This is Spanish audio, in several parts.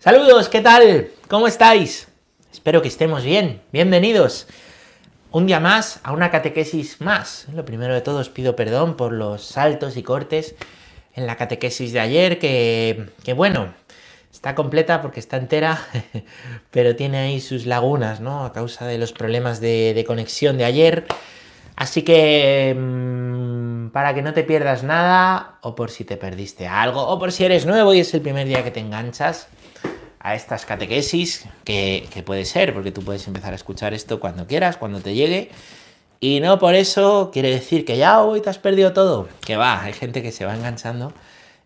Saludos, ¿qué tal? ¿Cómo estáis? Espero que estemos bien. Bienvenidos. Un día más a una catequesis más. Lo primero de todo os pido perdón por los saltos y cortes en la catequesis de ayer, que, bueno, está completa porque está entera, pero tiene ahí sus lagunas, ¿no? A causa de los problemas de, conexión de ayer. Así que mmm, para que no te pierdas nada, o por si te perdiste algo, o por si eres nuevo y es el primer día que te enganchas a estas catequesis, que, puede ser, porque tú puedes empezar a escuchar esto cuando quieras, cuando te llegue, y no por eso quiere decir que ya hoy te has perdido todo. Que va, hay gente que se va enganchando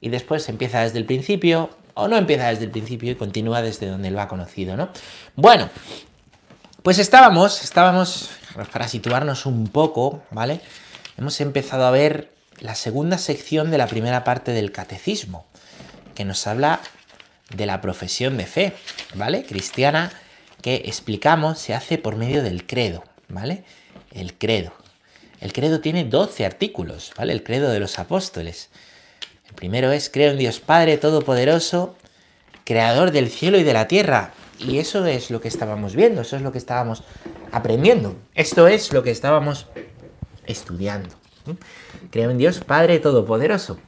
y después empieza desde el principio, o no empieza desde el principio y continúa desde donde lo ha conocido, ¿no? Bueno, pues estábamos, estábamos, para situarnos un poco, ¿vale? Hemos empezado a ver la segunda sección de la primera parte del catecismo, que nos habla de la profesión de fe, ¿vale? Cristiana, que explicamos se hace por medio del credo, ¿vale? El credo. El credo tiene 12 artículos, ¿vale? El credo de los apóstoles. El primero es, creo en Dios Padre Todopoderoso, Creador del cielo y de la tierra. Y eso es lo que estábamos viendo, eso es lo que estábamos aprendiendo. Esto es lo que estábamos estudiando. Creo en Dios Padre Todopoderoso.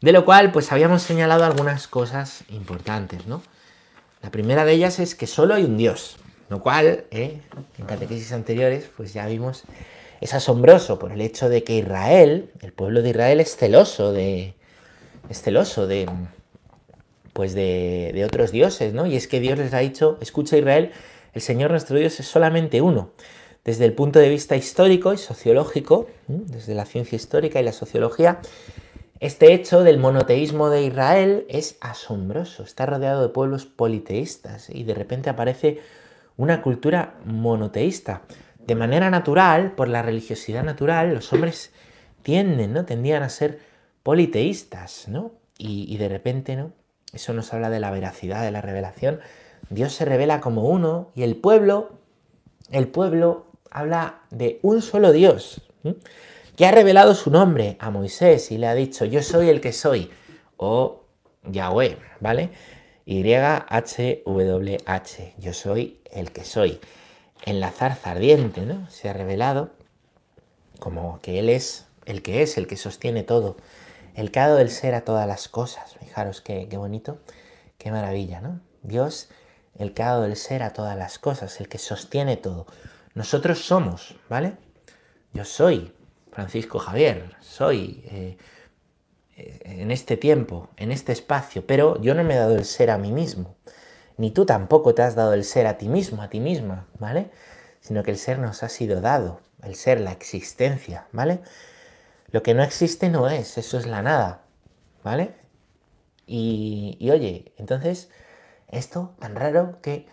De lo cual, pues habíamos señalado algunas cosas importantes, ¿no? La primera de ellas es que solo hay un Dios, lo cual, ¿eh? en catequesis anteriores, pues ya vimos, es asombroso por el hecho de que Israel, el pueblo de Israel, es celoso de, es celoso de, pues de, de, otros dioses, ¿no? Y es que Dios les ha dicho, escucha Israel, el Señor nuestro Dios es solamente uno. Desde el punto de vista histórico y sociológico, desde la ciencia histórica y la sociología, este hecho del monoteísmo de Israel es asombroso. Está rodeado de pueblos politeístas y de repente aparece una cultura monoteísta. De manera natural, por la religiosidad natural, los hombres tienden, ¿no? Tendían a ser politeístas, ¿no? Y, de repente, ¿no? Eso nos habla de la veracidad de la revelación. Dios se revela como uno y el pueblo, el pueblo habla de un solo Dios. Que ha revelado su nombre a Moisés y le ha dicho, yo soy el que soy, o Yahweh, ¿vale? Y-H-W-H, yo soy el que soy. En la zarza ardiente, ¿no? Se ha revelado como que Él es el que es, el que sostiene todo, el que ha dado el ser a todas las cosas. Fijaros qué, qué bonito, qué maravilla, ¿no? Dios, el que ha dado el ser a todas las cosas, el que sostiene todo. Nosotros somos, ¿vale? Yo soy Francisco Javier, soy eh, en este tiempo, en este espacio, pero yo no me he dado el ser a mí mismo, ni tú tampoco te has dado el ser a ti mismo, a ti misma, ¿vale? Sino que el ser nos ha sido dado, el ser, la existencia, ¿vale? Lo que no existe no es, eso es la nada, ¿vale? Y, y oye, entonces, esto tan raro que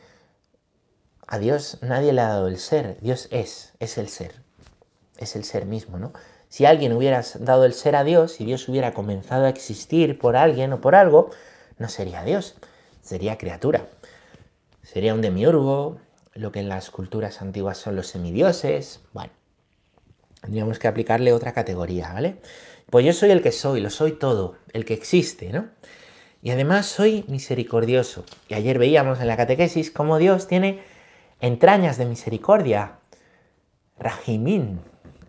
a Dios nadie le ha dado el ser, Dios es, es el ser, es el ser mismo, ¿no? Si alguien hubiera dado el ser a Dios, si Dios hubiera comenzado a existir por alguien o por algo, no sería Dios, sería criatura. Sería un demiurgo, lo que en las culturas antiguas son los semidioses. Bueno, tendríamos que aplicarle otra categoría, ¿vale? Pues yo soy el que soy, lo soy todo, el que existe, ¿no? Y además soy misericordioso. Y ayer veíamos en la catequesis cómo Dios tiene entrañas de misericordia. Rajimín,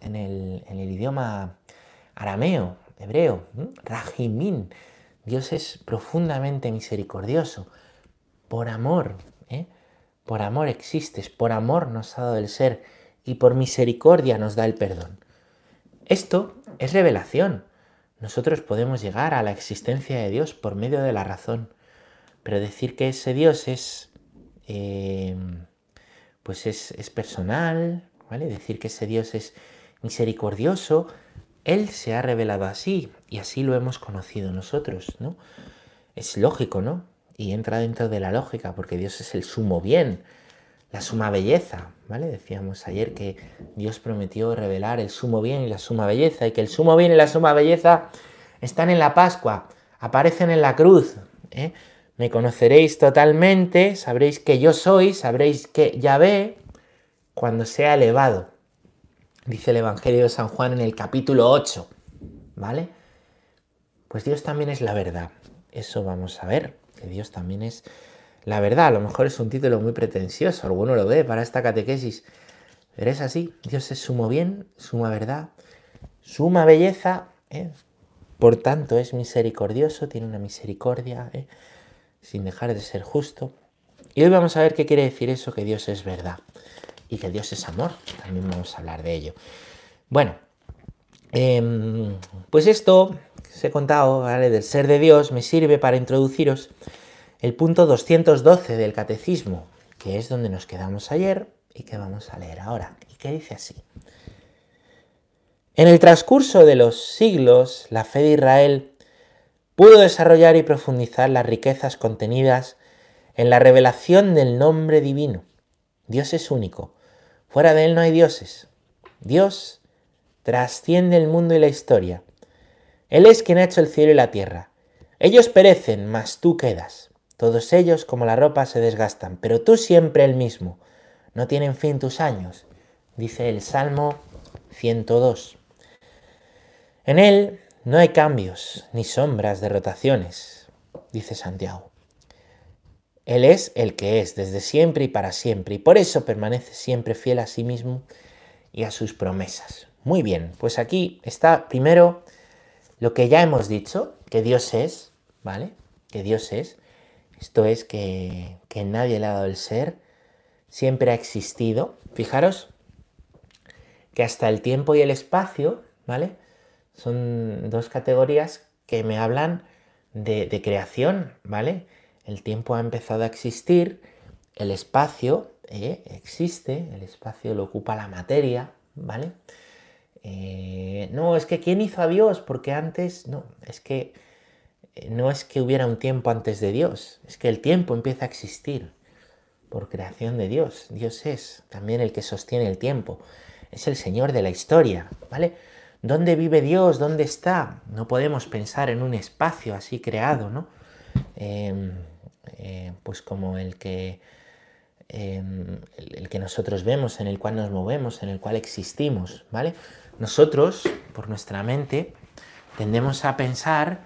en el, idioma arameo, hebreo, Rajimín. Dios es profundamente misericordioso. Por amor, ¿eh? por amor existes, por amor nos ha dado el ser y por misericordia nos da el perdón. Esto es revelación. Nosotros podemos llegar a la existencia de Dios por medio de la razón, pero decir que ese Dios es, eh, pues es, es personal, ¿vale? Decir que ese Dios es misericordioso, Él se ha revelado así y así lo hemos conocido nosotros, ¿no? Es lógico, ¿no? Y entra dentro de la lógica porque Dios es el sumo bien, la suma belleza, ¿vale? Decíamos ayer que Dios prometió revelar el sumo bien y la suma belleza y que el sumo bien y la suma belleza están en la Pascua, aparecen en la cruz, ¿eh? Me conoceréis totalmente, sabréis que yo soy, sabréis que Yahvé, cuando sea elevado dice el Evangelio de San Juan en el capítulo 8, ¿vale? Pues Dios también es la verdad. Eso vamos a ver, que Dios también es la verdad. A lo mejor es un título muy pretencioso, alguno lo ve para esta catequesis. Pero es así, Dios es sumo bien, suma verdad, suma belleza, ¿eh? por tanto es misericordioso, tiene una misericordia, ¿eh? sin dejar de ser justo. Y hoy vamos a ver qué quiere decir eso, que Dios es verdad y que Dios es amor. También vamos a hablar de ello. Bueno, em, pues esto que os he contado, ¿vale? Del ser de Dios, me sirve para introduciros el punto 212 del catecismo, que es donde nos quedamos ayer y que vamos a leer ahora. Y que dice así. En el transcurso de los siglos, la fe de Israel pudo desarrollar y profundizar las riquezas contenidas en la revelación del nombre divino. Dios es único. Fuera de Él no hay dioses. Dios trasciende el mundo y la historia. Él es quien ha hecho el cielo y la tierra. Ellos perecen, mas tú quedas. Todos ellos, como la ropa, se desgastan, pero tú siempre el mismo. No tienen fin tus años, dice el Salmo 102. En él no hay cambios ni sombras de rotaciones, dice Santiago. Él es el que es desde siempre y para siempre, y por eso permanece siempre fiel a sí mismo y a sus promesas. Muy bien, pues aquí está primero lo que ya hemos dicho, que Dios es, ¿vale? Que Dios es. Esto es que, que nadie le ha dado el ser, siempre ha existido. Fijaros que hasta el tiempo y el espacio, ¿vale? Son dos categorías que me hablan de, de creación, ¿vale? El tiempo ha empezado a existir, el espacio eh, existe, el espacio lo ocupa la materia, ¿vale? Eh, no, es que ¿quién hizo a Dios? Porque antes, no, es que eh, no es que hubiera un tiempo antes de Dios, es que el tiempo empieza a existir por creación de Dios. Dios es también el que sostiene el tiempo, es el Señor de la historia, ¿vale? ¿Dónde vive Dios? ¿Dónde está? No podemos pensar en un espacio así creado, ¿no? Em, eh, pues como el que, em, el, que nosotros vemos, en el cual nos movemos, en el cual existimos, ¿vale? Nosotros, por nuestra mente, tendemos a pensar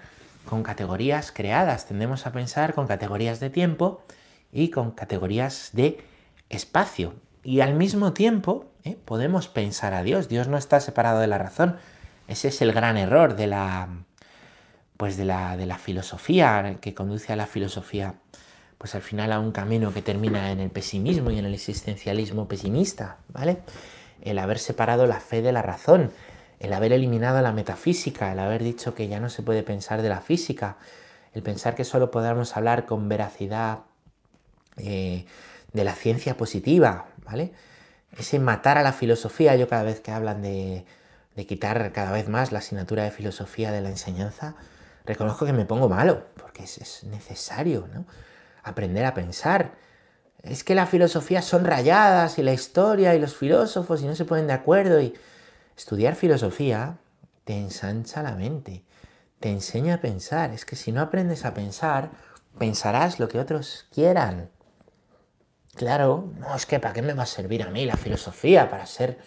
con categorías creadas, tendemos a pensar con categorías de tiempo y con categorías de espacio. Y al mismo tiempo ¿eh? podemos pensar a Dios. Dios no está separado de la razón. Ese es el gran error de la, pues de la, de la filosofía, que conduce a la filosofía, pues al final a un camino que termina en el pesimismo y en el existencialismo pesimista, ¿vale? El haber separado la fe de la razón, el haber eliminado la metafísica, el haber dicho que ya no se puede pensar de la física, el pensar que solo podamos hablar con veracidad eh, de la ciencia positiva, ¿vale? Ese matar a la filosofía, yo cada vez que hablan de, de quitar cada vez más la asignatura de filosofía de la enseñanza, reconozco que me pongo malo, porque es, necesario, ¿no? Aprender a pensar. Es que la filosofía son rayadas y la historia y los filósofos y no se ponen de acuerdo y estudiar filosofía te ensancha la mente, te enseña a pensar. Es que si no aprendes a pensar, pensarás lo que otros quieran. Claro, no, es que ¿para qué me va a servir a mí la filosofía para ser,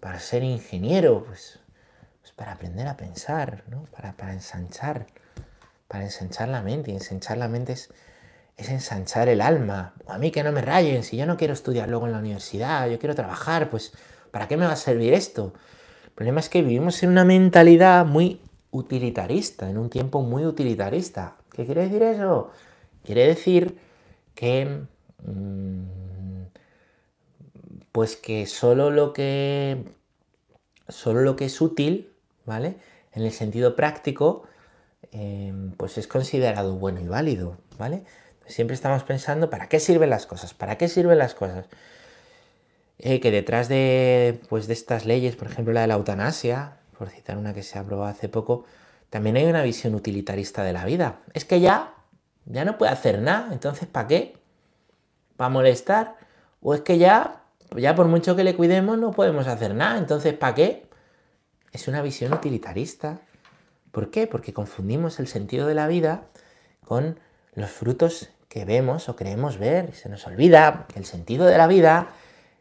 para ser ingeniero? Pues para aprender a pensar, ¿no? para, para ensanchar, para ensanchar la mente. Y ensanchar la mente es, es ensanchar el alma. a mí que no me rayen, si yo no quiero estudiar luego en la universidad, yo quiero trabajar, pues ¿para qué me va a servir esto? El problema es que vivimos en una mentalidad muy utilitarista, en un tiempo muy utilitarista. ¿Qué quiere decir eso? Quiere decir que... Mm, pues que solo lo que... Solo lo que es útil ¿vale? En el sentido práctico, em, pues es considerado bueno y válido, ¿vale? Siempre estamos pensando, ¿para qué sirven las cosas? ¿Para qué sirven las cosas? Eh, que detrás de, pues, de estas leyes, por ejemplo la de la eutanasia, por citar una que se aprobó hace poco, también hay una visión utilitarista de la vida. Es que ya, ya no puede hacer nada, entonces ¿para qué? ¿Para molestar? O es que ya, ya por mucho que le cuidemos no podemos hacer nada, entonces ¿para qué? es una visión utilitarista. ¿Por qué? Porque confundimos el sentido de la vida con los frutos que vemos o creemos ver. Y se nos olvida que el sentido de la vida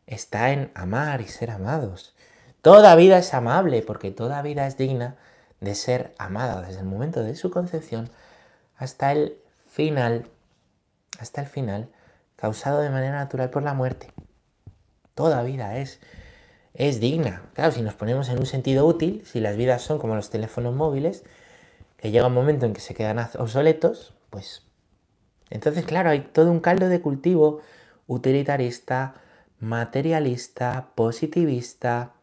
está en amar y ser amados. Toda vida es amable porque toda vida es digna de ser amada desde el momento de su concepción hasta el final. hasta el final, causado de manera natural por la muerte. Toda vida es, es digna. Claro, si nos ponemos en un sentido útil, si las vidas son como los teléfonos móviles, que llega un momento en que se quedan obsoletos, pues entonces, claro, hay todo un caldo de cultivo utilitarista, materialista, positivista,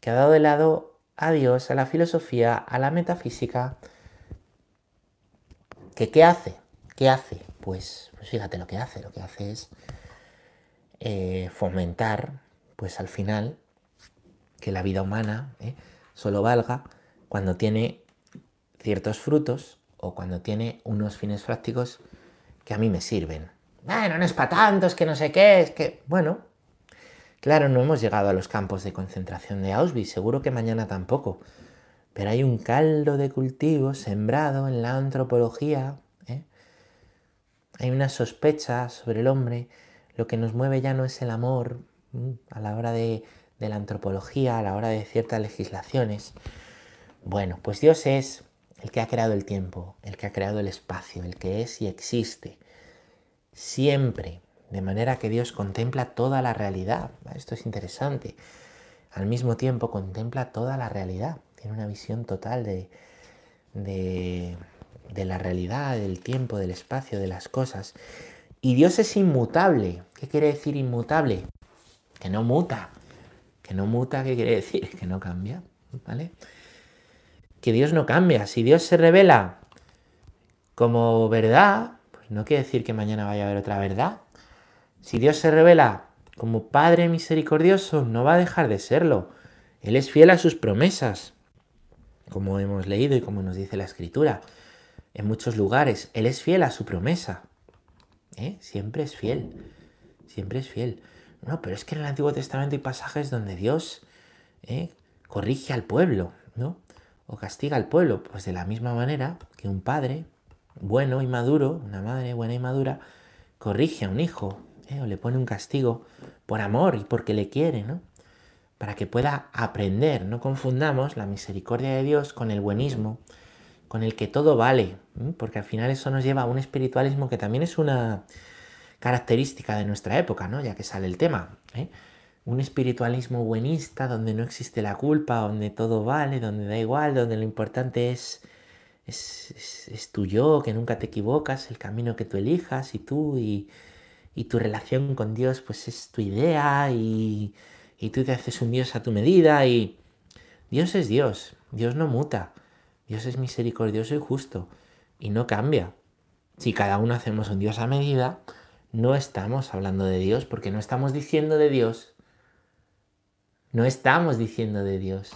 que ha dado de lado a Dios, a la filosofía, a la metafísica. ¿Que qué hace? ¿Qué hace? Pues, pues fíjate lo que hace. Lo que hace es eh, fomentar, pues al final, que la vida humana eh, solo valga cuando tiene ciertos frutos o cuando tiene unos fines prácticos que a mí me sirven. Bueno, no es para tanto, es que no sé qué, es que... Bueno, claro, no hemos llegado a los campos de concentración de Auschwitz, seguro que mañana tampoco. Pero hay un caldo de cultivo sembrado en la antropología. ¿eh? Hay una sospecha sobre el hombre. Lo que nos mueve ya no es el amor a la hora de, de la antropología, a la hora de ciertas legislaciones. Bueno, pues Dios es el que ha creado el tiempo, el que ha creado el espacio, el que es y existe, siempre, de manera que Dios contempla toda la realidad. Esto es interesante. Al mismo tiempo contempla toda la realidad, tiene una visión total de, de, de la realidad, del tiempo, del espacio, de las cosas. Y Dios es inmutable. ¿Qué quiere decir inmutable? Que no muta. Que no muta, ¿qué quiere decir? Que no cambia. ¿Vale? Que Dios no cambia. Si Dios se revela como verdad, pues no quiere decir que mañana vaya a haber otra verdad. Si Dios se revela como Padre misericordioso, no va a dejar de serlo. Él es fiel a sus promesas, como hemos leído y como nos dice la Escritura. En muchos lugares, Él es fiel a su promesa. ¿Eh? Siempre es fiel. Siempre es fiel. No, pero es que en el Antiguo Testamento hay pasajes donde Dios ¿eh? corrige al pueblo, ¿no? O castiga al pueblo, pues de la misma manera que un padre bueno y maduro, una madre buena y madura, corrige a un hijo ¿eh? o le pone un castigo por amor y porque le quiere, ¿no? Para que pueda aprender, no confundamos la misericordia de Dios con el buenismo, con el que todo vale, porque al final eso nos lleva a un espiritualismo que también es una característica de nuestra época, ¿no? Ya que sale el tema. ¿eh? Un espiritualismo buenista donde no existe la culpa, donde todo vale, donde da igual, donde lo importante es, es, tu yo, que nunca te equivocas, el camino que tú elijas y tú y, tu relación con Dios pues es tu idea y, y tú te haces un Dios a tu medida y Dios es Dios, Dios no muta, Dios es misericordioso y justo y no cambia. Si cada uno hacemos un Dios a medida, no estamos hablando de Dios porque no estamos diciendo de Dios no estamos diciendo de Dios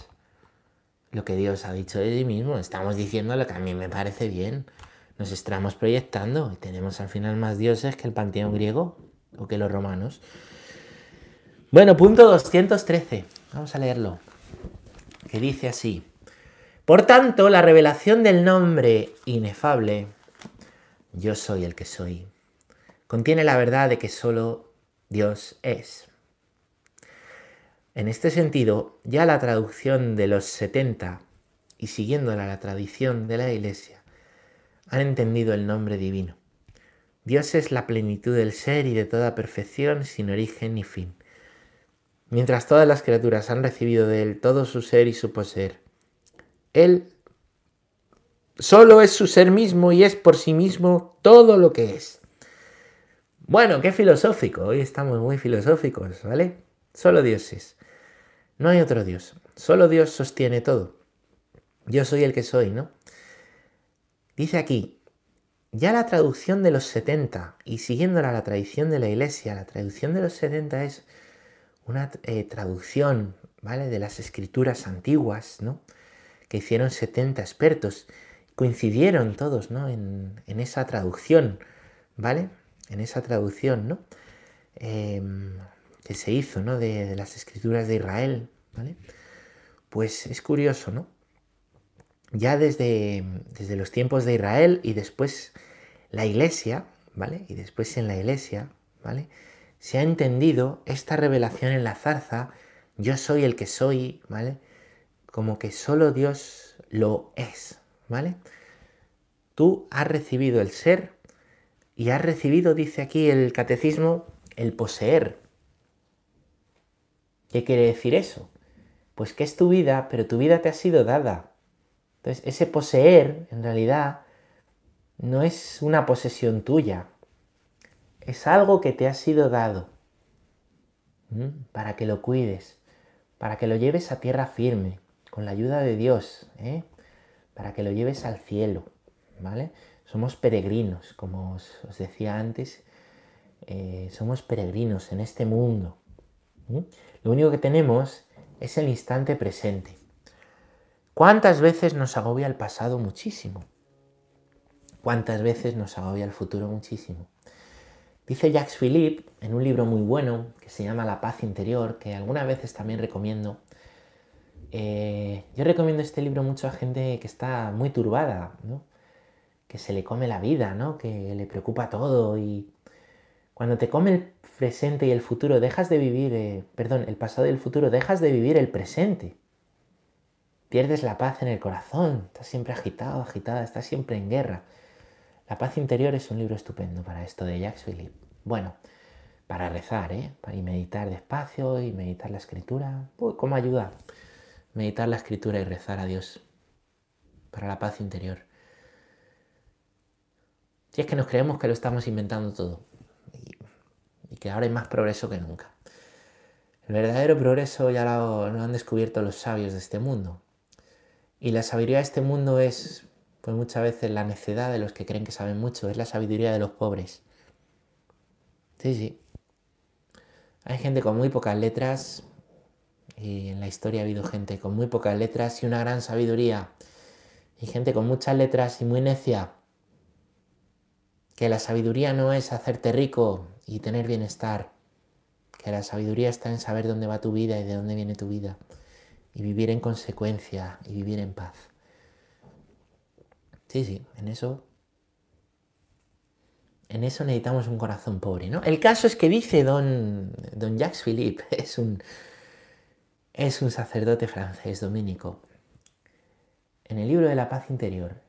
lo que Dios ha dicho de sí mismo, estamos diciendo lo que a mí me parece bien. Nos estamos proyectando y tenemos al final más dioses que el panteón griego o que los romanos. Bueno, punto 213. Vamos a leerlo. Que dice así. Por tanto, la revelación del nombre inefable, yo soy el que soy, contiene la verdad de que solo Dios es. En este sentido, ya la traducción de los 70 y siguiéndola la tradición de la Iglesia, han entendido el nombre divino. Dios es la plenitud del ser y de toda perfección sin origen ni fin. Mientras todas las criaturas han recibido de Él todo su ser y su poseer, Él solo es su ser mismo y es por sí mismo todo lo que es. Bueno, qué filosófico, hoy estamos muy filosóficos, ¿vale? Solo Dios es. No hay otro Dios. Solo Dios sostiene todo. Yo soy el que soy, ¿no? Dice aquí, ya la traducción de los 70, y siguiéndola la tradición de la iglesia, la traducción de los 70 es una eh, traducción, ¿vale? De las escrituras antiguas, ¿no? Que hicieron 70 expertos. Coincidieron todos, ¿no? En, esa traducción, ¿vale? En esa traducción, ¿no? Em, que se hizo, ¿no? De, las escrituras de Israel, ¿vale? Pues es curioso, ¿no? Ya desde, desde los tiempos de Israel y después la iglesia, ¿vale? Y después en la iglesia, ¿vale? Se ha entendido esta revelación en la zarza, yo soy el que soy, ¿vale? Como que solo Dios lo es, ¿vale? Tú has recibido el ser y has recibido, dice aquí el catecismo, el poseer. ¿Qué quiere decir eso? Pues que es tu vida, pero tu vida te ha sido dada. Entonces, ese poseer, en realidad, no es una posesión tuya, es algo que te ha sido dado para que lo cuides, para que lo lleves a tierra firme, con la ayuda de Dios, ¿eh? para que lo lleves al cielo, ¿vale? Somos peregrinos, como os, decía antes, eh, somos peregrinos en este mundo. Lo único que tenemos es el instante presente. ¿Cuántas veces nos agobia el pasado muchísimo? ¿Cuántas veces nos agobia el futuro muchísimo? Dice Jacques Philippe en un libro muy bueno que se llama La paz interior, que algunas veces también recomiendo. Eh, yo recomiendo este libro mucho a gente que está muy turbada, que se le come la vida, ¿no? que le preocupa todo y cuando te come el presente y el futuro, dejas de vivir, eh, perdón, el pasado y el futuro, dejas de vivir el presente. Pierdes la paz en el corazón, estás siempre agitado, agitada, estás siempre en guerra. La paz interior es un libro estupendo para esto de Jacques Philippe. Bueno, para rezar, ¿eh? Y meditar despacio y meditar la escritura. ¿Cómo ayuda? Meditar la escritura y rezar a Dios para la paz interior. Si es que nos creemos que lo estamos inventando todo y, que ahora hay más progreso que nunca. El verdadero progreso ya lo han descubierto los sabios de este mundo. Y la sabiduría de este mundo es pues muchas veces la necedad de los que creen que saben mucho, es la sabiduría de los pobres. Sí, sí. Hay gente con muy pocas letras, y en la historia ha habido gente con muy pocas letras y una gran sabiduría, y gente con muchas letras y muy necia. Que la sabiduría no es hacerte rico y tener bienestar, que la sabiduría está en saber dónde va tu vida y de dónde viene tu vida, y vivir en consecuencia y vivir en paz. Sí, sí, en eso. En eso necesitamos un corazón pobre, ¿no? El caso es que dice don, don Jacques Philippe, es un, es un sacerdote francés dominico, en el libro de la paz interior,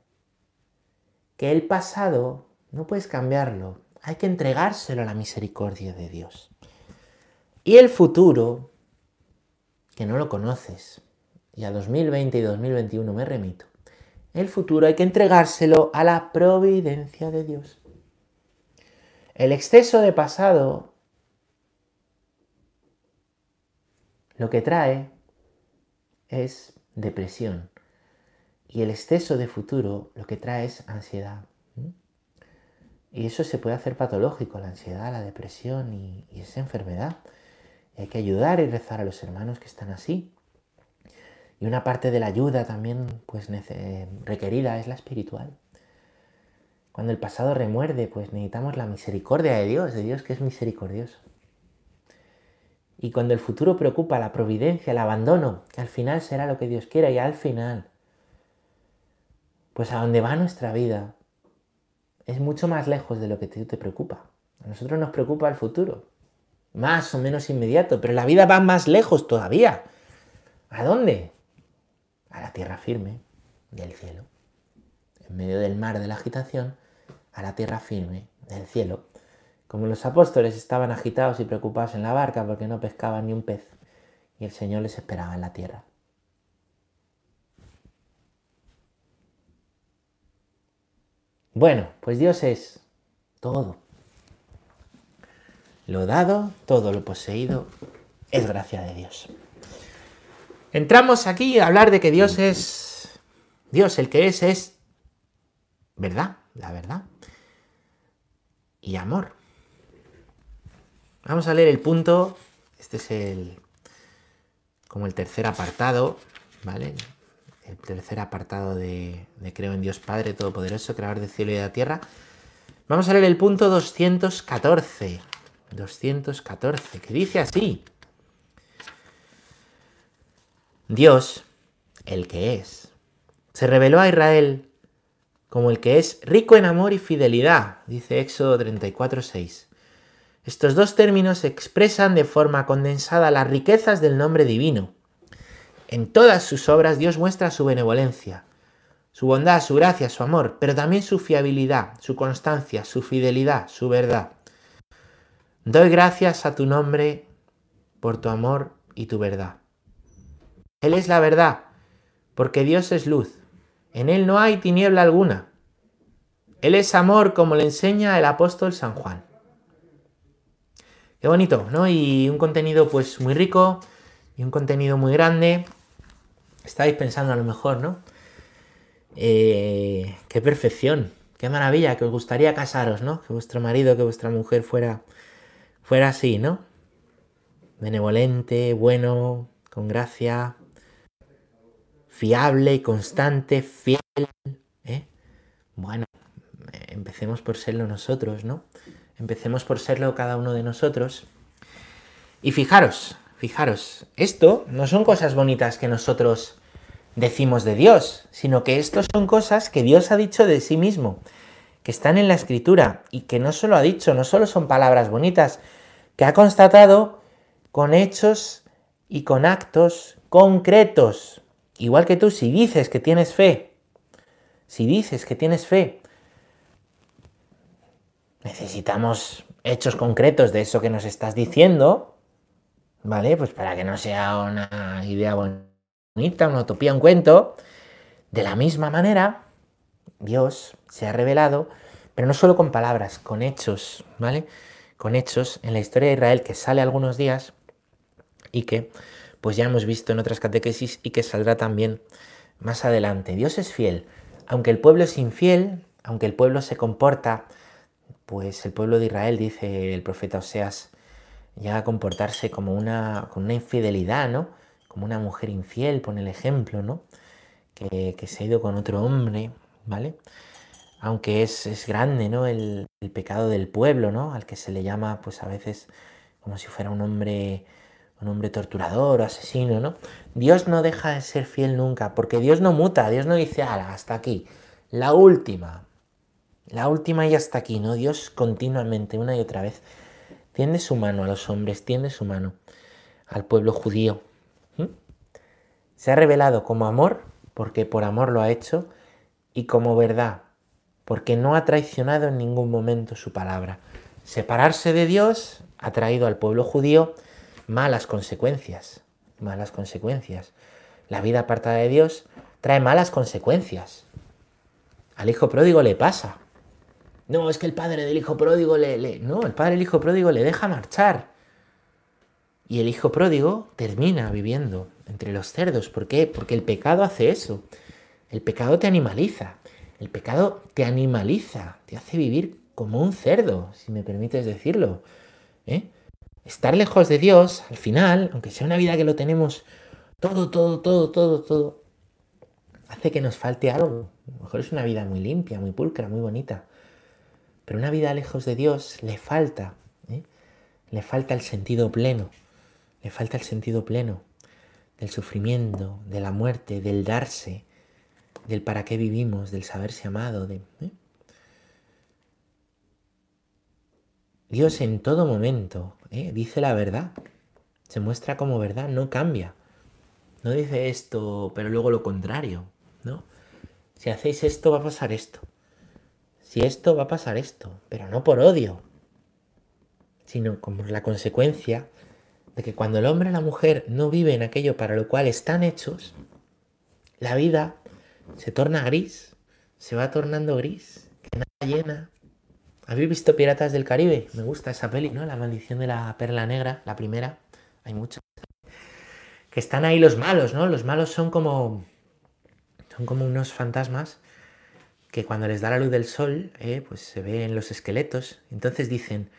que el pasado no puedes cambiarlo, hay que entregárselo a la misericordia de Dios. Y el futuro, que no lo conoces, y a 2020 y 2021 me remito, el futuro hay que entregárselo a la providencia de Dios. El exceso de pasado lo que trae es depresión y el exceso de futuro lo que trae es ansiedad. Y eso se puede hacer patológico, la ansiedad, la depresión y, esa enfermedad. hay que ayudar y rezar a los hermanos que están así. Y una parte de la ayuda también pues, requerida es la espiritual. Cuando el pasado remuerde, pues necesitamos la misericordia de Dios, de Dios que es misericordioso. Y cuando el futuro preocupa, la providencia, el abandono, que al final será lo que Dios quiera y al final, pues a donde va nuestra vida, es mucho más lejos de lo que te, te preocupa. A nosotros nos preocupa el futuro, más o menos inmediato, pero la vida va más lejos todavía. ¿A dónde? a la tierra firme del cielo. En medio del mar de la agitación, a la tierra firme del cielo. Como los apóstoles estaban agitados y preocupados en la barca porque no pescaban ni un pez, y el Señor les esperaba en la tierra. Bueno, pues Dios es todo. Lo dado, todo lo poseído, es gracia de Dios. Entramos aquí a hablar de que Dios es... Dios, el que es, es verdad, la verdad. Y amor. Vamos a leer el punto. Este es el... como el tercer apartado, ¿vale? El tercer apartado de, de Creo en Dios Padre Todopoderoso, Creador del cielo y de la tierra. Vamos a leer el punto 214. 214, que dice así. Dios, el que es, se reveló a Israel como el que es rico en amor y fidelidad, dice Éxodo 34.6. Estos dos términos expresan de forma condensada las riquezas del nombre divino. En todas sus obras Dios muestra su benevolencia, su bondad, su gracia, su amor, pero también su fiabilidad, su constancia, su fidelidad, su verdad. Doy gracias a tu nombre por tu amor y tu verdad. Él es la verdad, porque Dios es luz. En Él no hay tiniebla alguna. Él es amor, como le enseña el apóstol San Juan. Qué bonito, ¿no? Y un contenido pues muy rico y un contenido muy grande. Estáis pensando a lo mejor, ¿no? Eh, qué perfección, qué maravilla, que os gustaría casaros, ¿no? Que vuestro marido, que vuestra mujer fuera, fuera así, ¿no? Benevolente, bueno, con gracia, fiable constante, fiel. ¿eh? Bueno, empecemos por serlo nosotros, ¿no? Empecemos por serlo cada uno de nosotros. Y fijaros, fijaros, esto no son cosas bonitas que nosotros decimos de Dios, sino que esto son cosas que Dios ha dicho de sí mismo, que están en la escritura y que no solo ha dicho, no solo son palabras bonitas, que ha constatado con hechos y con actos concretos. Igual que tú, si dices que tienes fe, si dices que tienes fe, necesitamos hechos concretos de eso que nos estás diciendo, ¿vale? Pues para que no sea una idea bonita una utopía, un cuento, de la misma manera, Dios se ha revelado, pero no solo con palabras, con hechos, ¿vale? Con hechos en la historia de Israel que sale algunos días y que pues ya hemos visto en otras catequesis y que saldrá también más adelante. Dios es fiel, aunque el pueblo es infiel, aunque el pueblo se comporta, pues el pueblo de Israel, dice el profeta Oseas, llega a comportarse como una, con una infidelidad, ¿no? como una mujer infiel, pone el ejemplo, ¿no? Que, se ha ido con otro hombre, ¿vale? Aunque es, es grande, ¿no? El, pecado del pueblo, ¿no? Al que se le llama, pues a veces, como si fuera un hombre, un hombre torturador o asesino, ¿no? Dios no deja de ser fiel nunca, porque Dios no muta, Dios no dice, ala, hasta aquí, la última, la última y hasta aquí, ¿no? Dios continuamente, una y otra vez, tiende su mano a los hombres, tiende su mano al pueblo judío. Se ha revelado como amor, porque por amor lo ha hecho, y como verdad, porque no ha traicionado en ningún momento su palabra. Separarse de Dios ha traído al pueblo judío malas consecuencias, malas consecuencias. La vida apartada de Dios trae malas consecuencias. Al hijo pródigo le pasa. No, es que el padre del hijo pródigo le. No, el padre del hijo pródigo le deja marchar. Y el hijo pródigo termina viviendo entre los cerdos. ¿Por qué? Porque el pecado hace eso. El pecado te animaliza. El pecado te animaliza, te hace vivir como un cerdo, si me permites decirlo. ¿eh? Estar lejos de Dios, al final, aunque sea una vida que lo tenemos todo, todo, todo, todo, todo, hace que nos falte algo. A lo mejor es una vida muy limpia, muy pulcra, muy bonita. Pero una vida lejos de Dios le falta, ¿eh? le falta el sentido pleno, le falta el sentido pleno del sufrimiento, de la muerte, del darse, del para qué vivimos, del saberse amado. De, ¿eh? Dios en todo momento ¿eh? dice la verdad, se muestra como verdad, no cambia. No dice esto, pero luego lo contrario, ¿no? Si hacéis esto va a pasar esto. Si esto va a pasar esto, pero no por odio, sino como la consecuencia de que cuando el hombre y la mujer no viven aquello para lo cual están hechos, la vida se torna gris, se va tornando gris, que nada llena. ¿Habéis visto Piratas del Caribe? Me gusta esa peli, ¿no? La maldición de la perla negra, la primera. Hay muchas. Que están ahí los malos, ¿no? Los malos son como. Son como unos fantasmas que cuando les da la luz del sol, eh, pues se ven los esqueletos. Entonces dicen,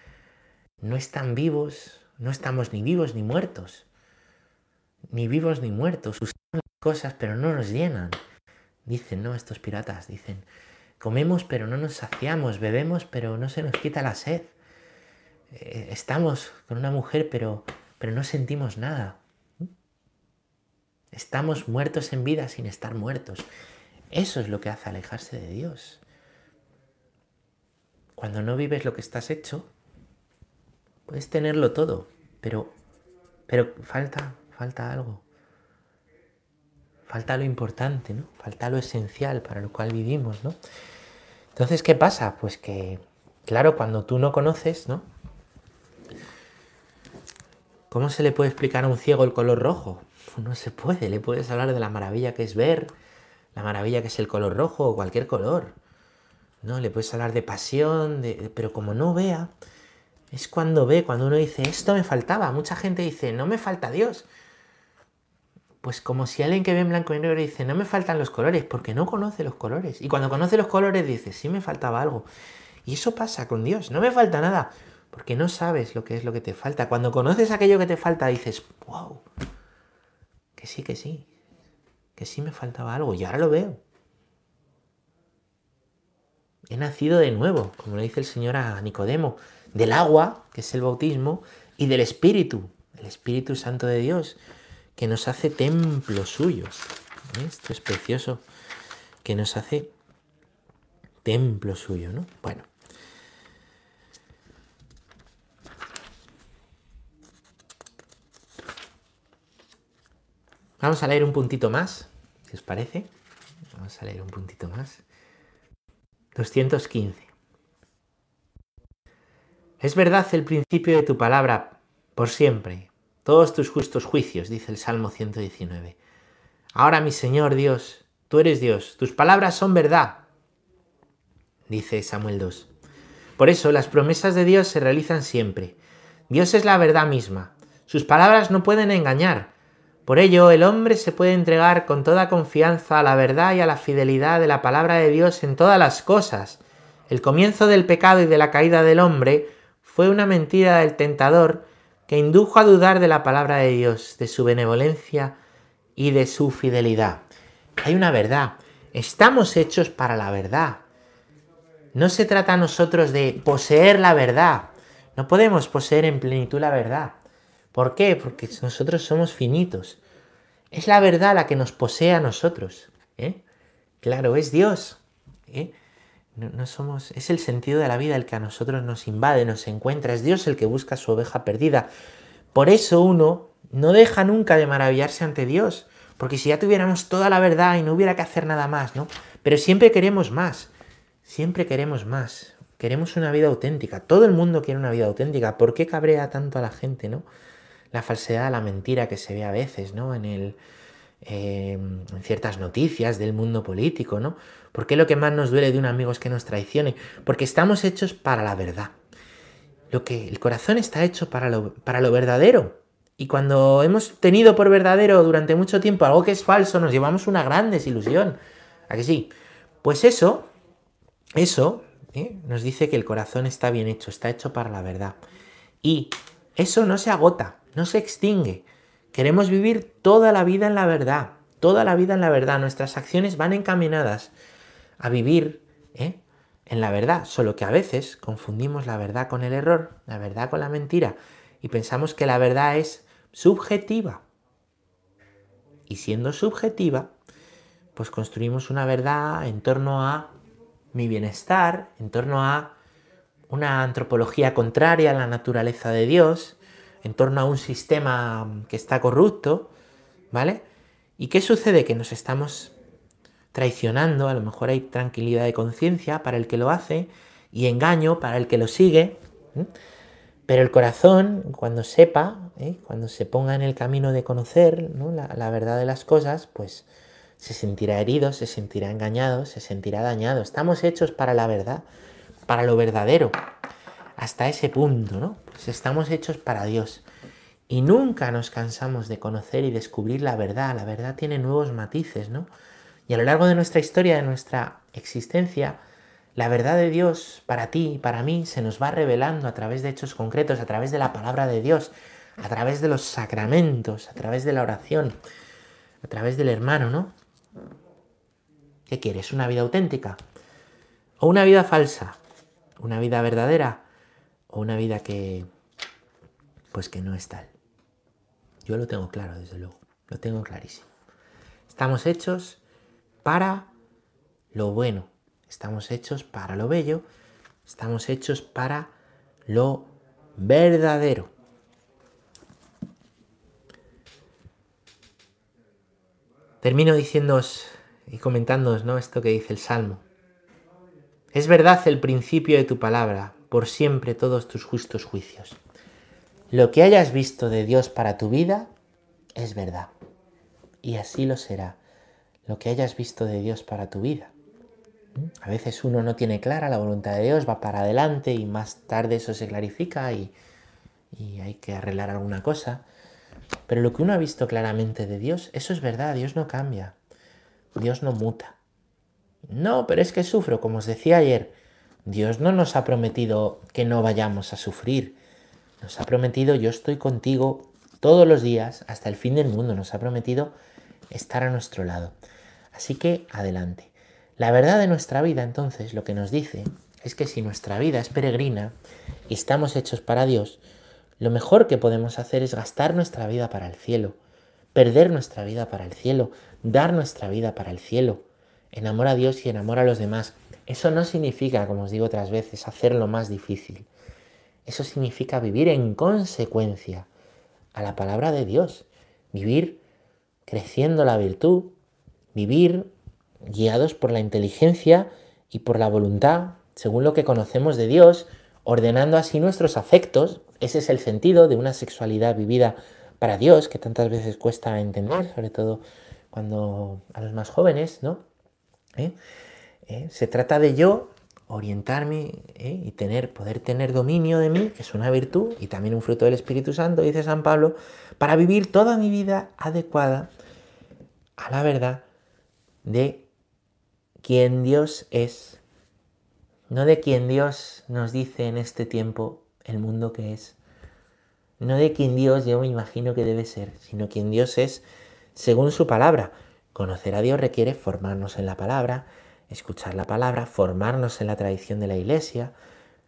no están vivos, no estamos ni vivos ni muertos. Ni vivos ni muertos. Usamos cosas pero no nos llenan. Dicen, ¿no? Estos piratas dicen, comemos pero no nos saciamos, bebemos pero no se nos quita la sed. Eh, estamos con una mujer pero, pero no sentimos nada. Estamos muertos en vida sin estar muertos. Eso es lo que hace alejarse de Dios. Cuando no vives lo que estás hecho, Puedes tenerlo todo, pero, pero falta, falta algo. falta lo importante, ¿no? Falta lo esencial para lo cual vivimos, ¿no? Entonces, ¿qué pasa? Pues que, claro, cuando tú no conoces, ¿no? ¿Cómo se le puede explicar a un ciego el color rojo? Pues no se puede, le puedes hablar de la maravilla que es ver, la maravilla que es el color rojo o cualquier color. ¿No? Le puedes hablar de pasión, de... pero como no vea, es cuando ve, cuando uno dice, esto me faltaba. Mucha gente dice, no me falta Dios. Pues como si alguien que ve en blanco y negro dice, no me faltan los colores, porque no conoce los colores. Y cuando conoce los colores dice, sí me faltaba algo. Y eso pasa con Dios, no me falta nada, porque no sabes lo que es lo que te falta. Cuando conoces aquello que te falta dices, wow, que sí, que sí, que sí me faltaba algo, y ahora lo veo. He nacido de nuevo, como le dice el Señor a Nicodemo, del agua, que es el bautismo, y del Espíritu, el Espíritu Santo de Dios que nos hace templo suyo. ¿eh? Esto es precioso, que nos hace templo suyo, ¿no? Bueno. Vamos a leer un puntito más, si os parece. Vamos a leer un puntito más. 215. Es verdad el principio de tu palabra por siempre, todos tus justos juicios, dice el Salmo 119. Ahora, mi Señor Dios, tú eres Dios, tus palabras son verdad, dice Samuel 2. Por eso las promesas de Dios se realizan siempre. Dios es la verdad misma. Sus palabras no pueden engañar. Por ello, el hombre se puede entregar con toda confianza a la verdad y a la fidelidad de la palabra de Dios en todas las cosas. El comienzo del pecado y de la caída del hombre fue una mentira del tentador que indujo a dudar de la palabra de Dios, de su benevolencia y de su fidelidad. Hay una verdad. Estamos hechos para la verdad. No se trata a nosotros de poseer la verdad. No podemos poseer en plenitud la verdad. ¿Por qué? Porque nosotros somos finitos. Es la verdad la que nos posee a nosotros. ¿eh? Claro, es Dios. ¿eh? No, somos, es el sentido de la vida el que a nosotros nos invade, nos encuentra, es Dios el que busca su oveja perdida. Por eso uno no deja nunca de maravillarse ante Dios, porque si ya tuviéramos toda la verdad y no hubiera que hacer nada más, ¿no? Pero siempre queremos más, siempre queremos más, queremos una vida auténtica, todo el mundo quiere una vida auténtica, ¿por qué cabrea tanto a la gente, ¿no? La falsedad, la mentira que se ve a veces, ¿no? En el, Em, en ciertas noticias del mundo político, ¿no? ¿Por qué lo que más nos duele de un amigo es que nos traicione? Porque estamos hechos para la verdad. Lo que el corazón está hecho para lo, para lo verdadero. Y cuando hemos tenido por verdadero durante mucho tiempo algo que es falso, nos llevamos una gran desilusión. ¿A sí? Pues eso, eso ¿eh? nos dice que el corazón está bien hecho, está hecho para la verdad. Y eso no se agota, no se extingue. Queremos vivir toda la vida en la verdad, toda la vida en la verdad. Nuestras acciones van encaminadas a vivir ¿eh? en la verdad, solo que a veces confundimos la verdad con el error, la verdad con la mentira, y pensamos que la verdad es subjetiva. Y siendo subjetiva, pues construimos una verdad en torno a mi bienestar, en torno a una antropología contraria a la naturaleza de Dios, en torno a un sistema que está corrupto, ¿vale? ¿Y qué sucede? Que nos estamos traicionando, a lo mejor hay tranquilidad de conciencia para el que lo hace y engaño para el que lo sigue, pero el corazón, cuando sepa, ¿eh? cuando se ponga en el camino de conocer la, la verdad de las cosas, pues se sentirá herido, se sentirá engañado, se sentirá dañado. Estamos hechos para la verdad, para lo verdadero hasta ese punto, ¿no? Pues estamos hechos para Dios. Y nunca nos cansamos de conocer y descubrir la verdad. La verdad tiene nuevos matices, ¿no? Y a lo largo de nuestra historia, de nuestra existencia, la verdad de Dios para ti y para mí se nos va revelando a través de hechos concretos, a través de la palabra de Dios, a través de los sacramentos, a través de la oración, a través del hermano, ¿no? ¿Qué quieres? ¿Una vida auténtica? ¿O una vida falsa? ¿Una vida verdadera? O una vida que pues que no es tal. Yo lo tengo claro, desde luego, lo tengo clarísimo. Estamos hechos para lo bueno, estamos hechos para lo bello, estamos hechos para lo verdadero. Termino diciéndoos y comentándoos ¿no? esto que dice el Salmo. Es verdad el principio de tu palabra, por siempre todos tus justos juicios. Lo que hayas visto de Dios para tu vida es verdad. Y así lo será. Lo que hayas visto de Dios para tu vida. A veces uno no tiene clara la voluntad de Dios, va para adelante y más tarde eso se clarifica y, y hay que arreglar alguna cosa. Pero lo que uno ha visto claramente de Dios, eso es verdad, Dios no cambia, Dios no muta. No, pero es que sufro, como os decía ayer, Dios no nos ha prometido que no vayamos a sufrir, nos ha prometido yo estoy contigo todos los días hasta el fin del mundo, nos ha prometido estar a nuestro lado. Así que adelante. La verdad de nuestra vida entonces lo que nos dice es que si nuestra vida es peregrina y estamos hechos para Dios, lo mejor que podemos hacer es gastar nuestra vida para el cielo, perder nuestra vida para el cielo, dar nuestra vida para el cielo, en amor a Dios y en amor a los demás. Eso no significa, como os digo otras veces, hacerlo más difícil. Eso significa vivir en consecuencia a la palabra de Dios, vivir creciendo la virtud, vivir guiados por la inteligencia y por la voluntad, según lo que conocemos de Dios, ordenando así nuestros afectos, ese es el sentido de una sexualidad vivida para Dios, que tantas veces cuesta entender, sobre todo cuando a los más jóvenes, ¿no? ¿Eh? ¿Eh? Se trata de yo orientarme ¿eh? y tener, poder tener dominio de mí, que es una virtud y también un fruto del Espíritu Santo, dice San Pablo, para vivir toda mi vida adecuada a la verdad de quién Dios es, no de quién Dios nos dice en este tiempo el mundo que es. No de quien Dios yo me imagino que debe ser, sino quien Dios es según su palabra. Conocer a Dios requiere formarnos en la palabra, escuchar la palabra, formarnos en la tradición de la iglesia,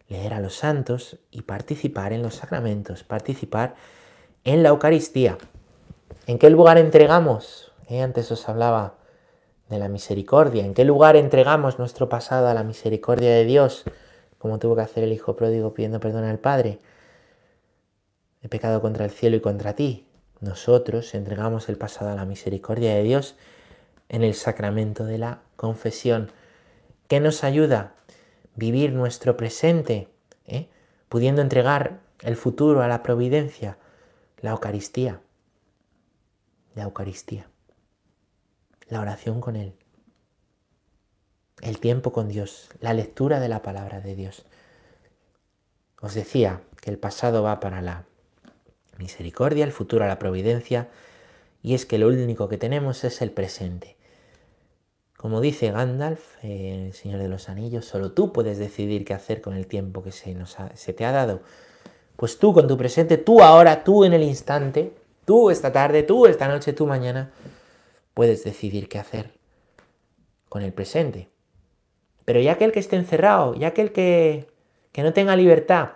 leer a los santos y participar en los sacramentos, participar en la Eucaristía. ¿En qué lugar entregamos? Eh, antes os hablaba de la misericordia. ¿En qué lugar entregamos nuestro pasado a la misericordia de Dios? como tuvo que hacer el hijo pródigo pidiendo perdón al Padre. He pecado contra el cielo y contra ti. Nosotros entregamos el pasado a la misericordia de Dios en el sacramento de la confesión. ¿Qué nos ayuda? Vivir nuestro presente, ¿eh? pudiendo entregar el futuro a la providencia, la Eucaristía. La Eucaristía. La oración con Él el tiempo con Dios, la lectura de la palabra de Dios. Os decía que el pasado va para la misericordia, el futuro a la providencia, y es que lo único que tenemos es el presente. Como dice Gandalf, el Señor de los Anillos, solo tú puedes decidir qué hacer con el tiempo que se te ha dado. Pues tú con tu presente, tú ahora, tú en el instante, tú esta tarde, tú esta noche, tú mañana, puedes decidir qué hacer con el presente. Pero ya aquel que esté encerrado, ya aquel que, que no tenga libertad,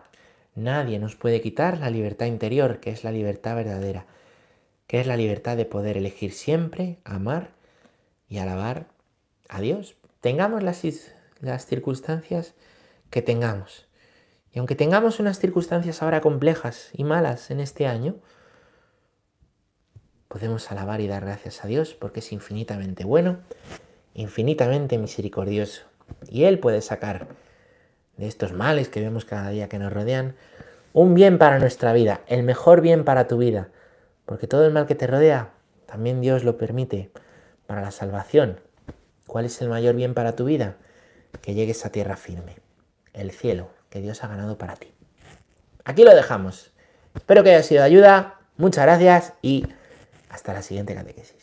nadie nos puede quitar la libertad interior, que es la libertad verdadera, que es la libertad de poder elegir siempre, amar y alabar a Dios. Tengamos las, las circunstancias que tengamos. Y aunque tengamos unas circunstancias ahora complejas y malas en este año, podemos alabar y dar gracias a Dios porque es infinitamente bueno, infinitamente misericordioso. Y Él puede sacar de estos males que vemos cada día que nos rodean un bien para nuestra vida, el mejor bien para tu vida. Porque todo el mal que te rodea, también Dios lo permite para la salvación. ¿Cuál es el mayor bien para tu vida? Que llegues a tierra firme, el cielo que Dios ha ganado para ti. Aquí lo dejamos. Espero que haya sido de ayuda. Muchas gracias y hasta la siguiente catequesis.